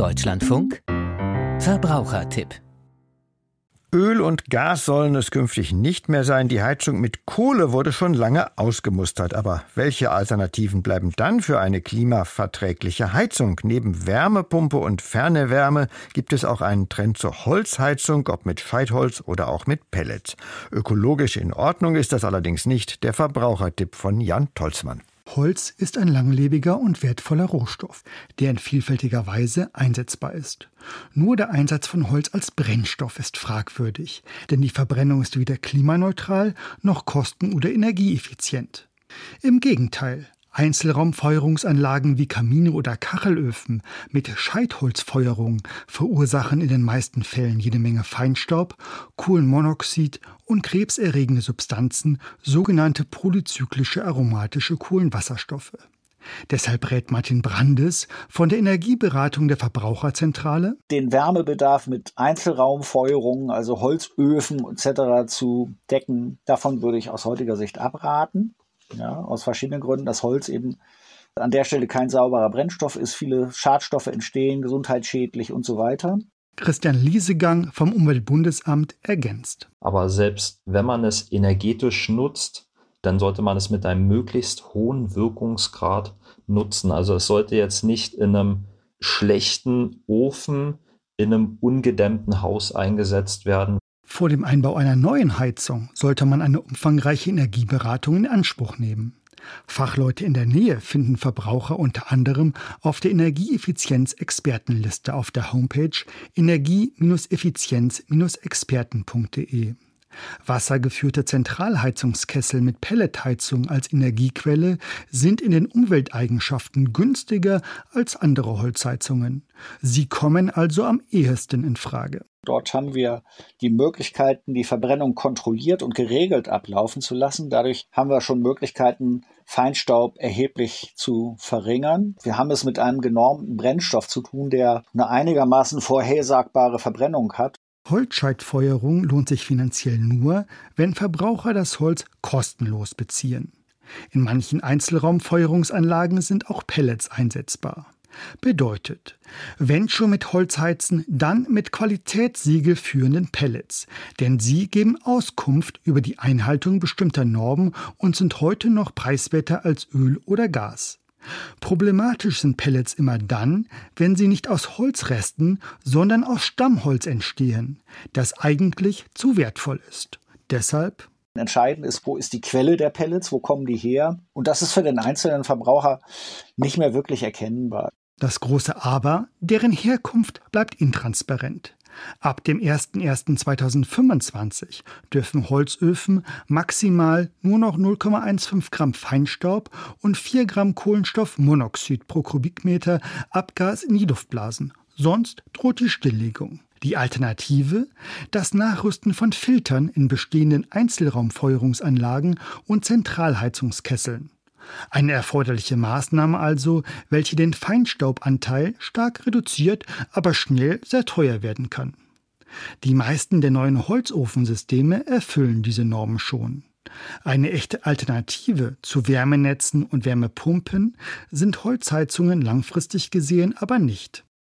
Deutschlandfunk Verbrauchertipp Öl und Gas sollen es künftig nicht mehr sein. Die Heizung mit Kohle wurde schon lange ausgemustert. Aber welche Alternativen bleiben dann für eine klimaverträgliche Heizung? Neben Wärmepumpe und Fernewärme gibt es auch einen Trend zur Holzheizung, ob mit Scheitholz oder auch mit Pellets. Ökologisch in Ordnung ist das allerdings nicht. Der Verbrauchertipp von Jan Tolzmann. Holz ist ein langlebiger und wertvoller Rohstoff, der in vielfältiger Weise einsetzbar ist. Nur der Einsatz von Holz als Brennstoff ist fragwürdig, denn die Verbrennung ist weder klimaneutral noch kosten- oder energieeffizient. Im Gegenteil, Einzelraumfeuerungsanlagen wie Kamine oder Kachelöfen mit Scheitholzfeuerung verursachen in den meisten Fällen jede Menge Feinstaub, Kohlenmonoxid und krebserregende Substanzen, sogenannte polyzyklische aromatische Kohlenwasserstoffe. Deshalb rät Martin Brandes von der Energieberatung der Verbraucherzentrale, den Wärmebedarf mit Einzelraumfeuerungen, also Holzöfen etc. zu decken. Davon würde ich aus heutiger Sicht abraten. Ja, aus verschiedenen Gründen. Das Holz eben an der Stelle kein sauberer Brennstoff ist, viele Schadstoffe entstehen, gesundheitsschädlich und so weiter. Christian Liesegang vom Umweltbundesamt ergänzt. Aber selbst wenn man es energetisch nutzt, dann sollte man es mit einem möglichst hohen Wirkungsgrad nutzen. Also es sollte jetzt nicht in einem schlechten Ofen in einem ungedämmten Haus eingesetzt werden, vor dem Einbau einer neuen Heizung sollte man eine umfangreiche Energieberatung in Anspruch nehmen. Fachleute in der Nähe finden Verbraucher unter anderem auf der Energieeffizienz-Expertenliste auf der Homepage energie-effizienz-experten.de. Wassergeführte Zentralheizungskessel mit Pelletheizung als Energiequelle sind in den Umwelteigenschaften günstiger als andere Holzheizungen. Sie kommen also am ehesten in Frage. Dort haben wir die Möglichkeiten, die Verbrennung kontrolliert und geregelt ablaufen zu lassen. Dadurch haben wir schon Möglichkeiten, Feinstaub erheblich zu verringern. Wir haben es mit einem genormten Brennstoff zu tun, der eine einigermaßen vorhersagbare Verbrennung hat. Holzscheitfeuerung lohnt sich finanziell nur, wenn Verbraucher das Holz kostenlos beziehen. In manchen Einzelraumfeuerungsanlagen sind auch Pellets einsetzbar. Bedeutet, wenn schon mit Holzheizen, dann mit Qualitätssiegel führenden Pellets, denn sie geben Auskunft über die Einhaltung bestimmter Normen und sind heute noch preiswerter als Öl oder Gas. Problematisch sind Pellets immer dann, wenn sie nicht aus Holzresten, sondern aus Stammholz entstehen, das eigentlich zu wertvoll ist. Deshalb Entscheidend ist, wo ist die Quelle der Pellets, wo kommen die her? Und das ist für den einzelnen Verbraucher nicht mehr wirklich erkennbar. Das große Aber, deren Herkunft bleibt intransparent. Ab dem 01.01.2025 dürfen Holzöfen maximal nur noch 0,15 Gramm Feinstaub und 4 Gramm Kohlenstoffmonoxid pro Kubikmeter Abgas in die Luft blasen. Sonst droht die Stilllegung. Die Alternative? Das Nachrüsten von Filtern in bestehenden Einzelraumfeuerungsanlagen und Zentralheizungskesseln. Eine erforderliche Maßnahme also, welche den Feinstaubanteil stark reduziert, aber schnell sehr teuer werden kann. Die meisten der neuen Holzofensysteme erfüllen diese Normen schon. Eine echte Alternative zu Wärmenetzen und Wärmepumpen sind Holzheizungen langfristig gesehen aber nicht.